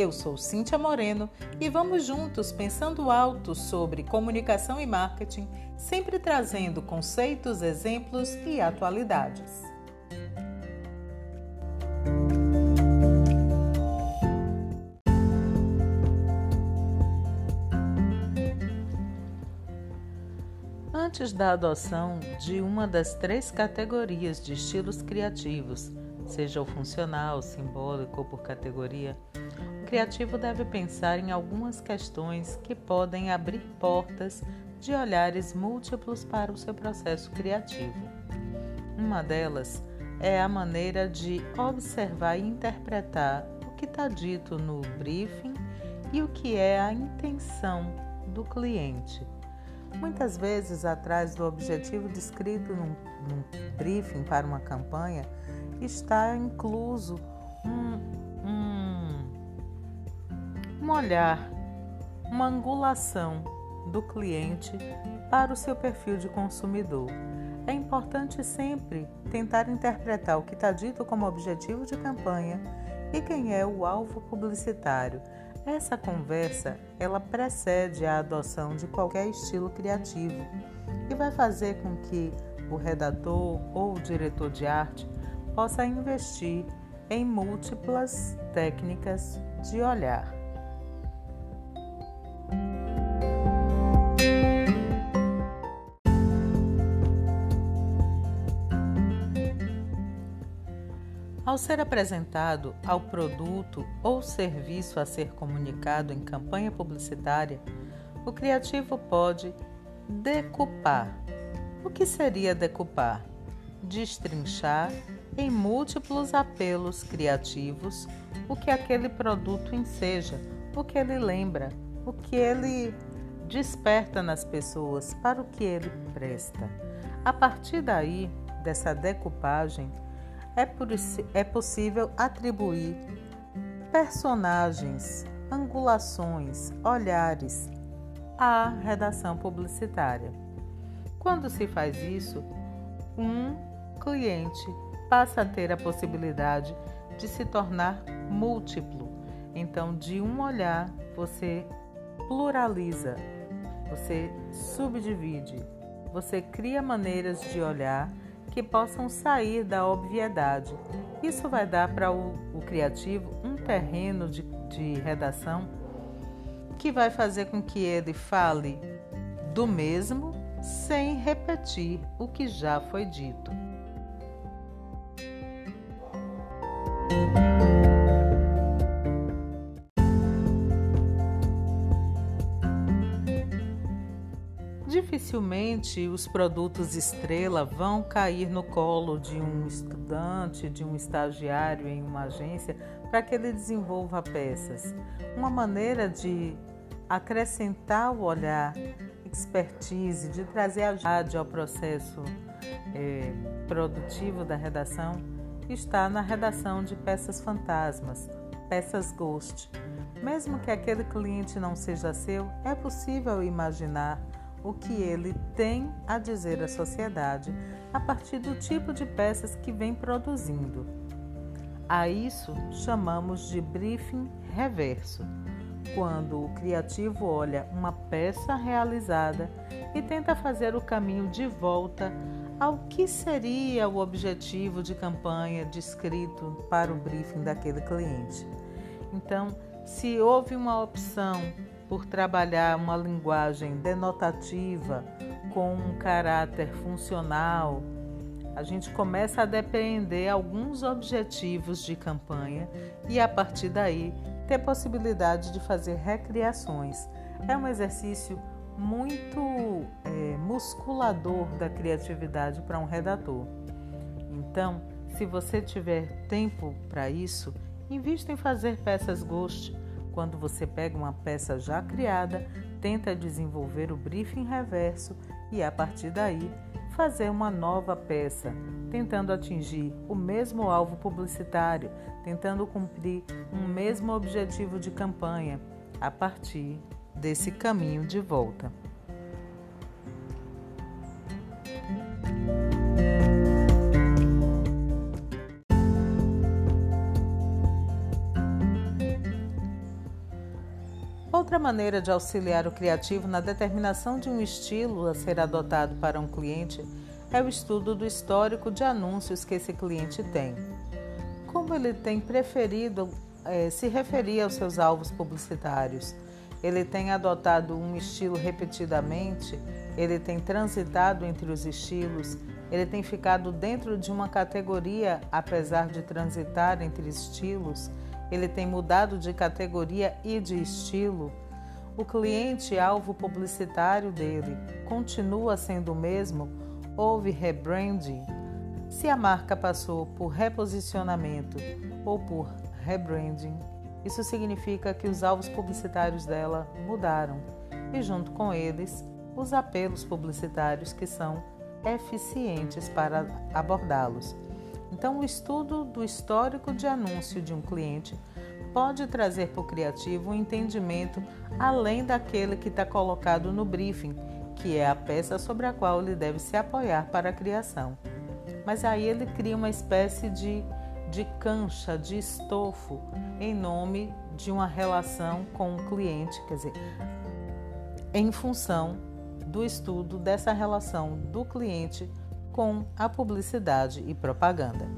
Eu sou Cíntia Moreno e vamos juntos pensando alto sobre comunicação e marketing, sempre trazendo conceitos, exemplos e atualidades. Antes da adoção de uma das três categorias de estilos criativos, seja o funcional, simbólico ou por categoria, criativo deve pensar em algumas questões que podem abrir portas de olhares múltiplos para o seu processo criativo. Uma delas é a maneira de observar e interpretar o que está dito no briefing e o que é a intenção do cliente. Muitas vezes, atrás do objetivo descrito num, num briefing para uma campanha, está incluso um, um olhar, uma angulação do cliente para o seu perfil de consumidor. É importante sempre tentar interpretar o que está dito como objetivo de campanha e quem é o alvo publicitário. Essa conversa, ela precede a adoção de qualquer estilo criativo e vai fazer com que o redator ou o diretor de arte possa investir em múltiplas técnicas de olhar. Ao ser apresentado ao produto ou serviço a ser comunicado em campanha publicitária, o criativo pode decupar. O que seria decupar? Destrinchar em múltiplos apelos criativos o que aquele produto enseja, o que ele lembra, o que ele desperta nas pessoas, para o que ele presta. A partir daí, dessa decupagem, é, é possível atribuir personagens, angulações, olhares à redação publicitária. Quando se faz isso, um cliente passa a ter a possibilidade de se tornar múltiplo. Então, de um olhar, você pluraliza, você subdivide, você cria maneiras de olhar que possam sair da obviedade. Isso vai dar para o, o, criativo um terreno de, de redação que vai fazer com que ele fale do mesmo sem repetir o que já foi dito. Dificilmente os produtos estrela vão cair no colo de um estudante, de um estagiário em uma agência para que ele desenvolva peças. Uma maneira de acrescentar o olhar, expertise, de trazer agilidade ao processo é, produtivo da redação está na redação de peças fantasmas, peças ghost. Mesmo que aquele cliente não seja seu, é possível imaginar o que ele tem a dizer à sociedade a partir do tipo de peças que vem produzindo. A isso chamamos de briefing reverso, quando o criativo olha uma peça realizada e tenta fazer o caminho de volta ao que seria o objetivo de campanha descrito para o briefing daquele cliente. Então, se houve uma opção por trabalhar uma linguagem denotativa com um caráter funcional, a gente começa a depender alguns objetivos de campanha e a partir daí ter possibilidade de fazer recriações. É um exercício muito é, musculador da criatividade para um redator. Então, se você tiver tempo para isso, invista em fazer peças ghost quando você pega uma peça já criada, tenta desenvolver o briefing reverso e a partir daí fazer uma nova peça, tentando atingir o mesmo alvo publicitário, tentando cumprir um mesmo objetivo de campanha a partir desse caminho de volta. Outra maneira de auxiliar o criativo na determinação de um estilo a ser adotado para um cliente é o estudo do histórico de anúncios que esse cliente tem. Como ele tem preferido é, se referir aos seus alvos publicitários? Ele tem adotado um estilo repetidamente? Ele tem transitado entre os estilos? Ele tem ficado dentro de uma categoria apesar de transitar entre estilos? Ele tem mudado de categoria e de estilo, o cliente-alvo publicitário dele continua sendo o mesmo? Houve rebranding? Se a marca passou por reposicionamento ou por rebranding, isso significa que os alvos publicitários dela mudaram e, junto com eles, os apelos publicitários que são eficientes para abordá-los. Então, o estudo do histórico de anúncio de um cliente pode trazer para o criativo um entendimento além daquele que está colocado no briefing, que é a peça sobre a qual ele deve se apoiar para a criação. Mas aí ele cria uma espécie de, de cancha, de estofo, em nome de uma relação com o cliente, quer dizer, em função do estudo dessa relação do cliente com a publicidade e propaganda.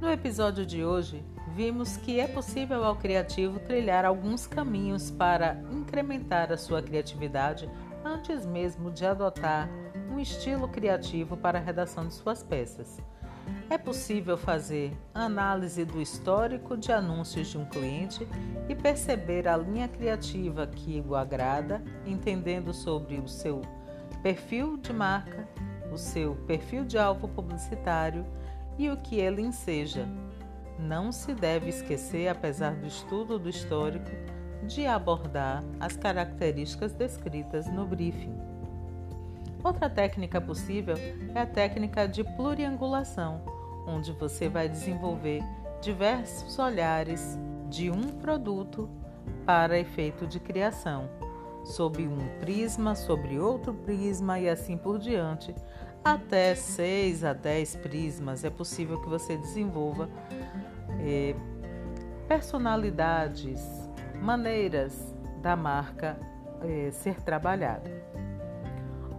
No episódio de hoje, vimos que é possível ao criativo trilhar alguns caminhos para incrementar a sua criatividade antes mesmo de adotar um estilo criativo para a redação de suas peças. É possível fazer análise do histórico de anúncios de um cliente e perceber a linha criativa que o agrada, entendendo sobre o seu perfil de marca, o seu perfil de alvo publicitário e o que ele enseja. Não se deve esquecer, apesar do estudo do histórico, de abordar as características descritas no briefing. Outra técnica possível é a técnica de pluriangulação onde você vai desenvolver diversos olhares de um produto para efeito de criação, sob um prisma, sobre outro prisma e assim por diante. Até 6 a 10 prismas é possível que você desenvolva eh, personalidades, maneiras da marca eh, ser trabalhada.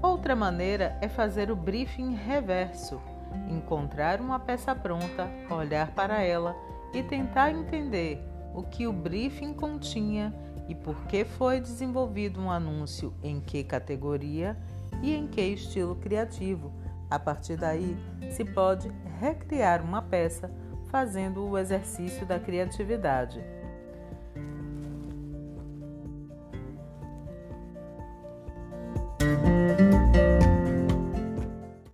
Outra maneira é fazer o briefing reverso encontrar uma peça pronta, olhar para ela e tentar entender o que o briefing continha e por que foi desenvolvido um anúncio em que categoria e em que estilo criativo. A partir daí, se pode recriar uma peça fazendo o exercício da criatividade.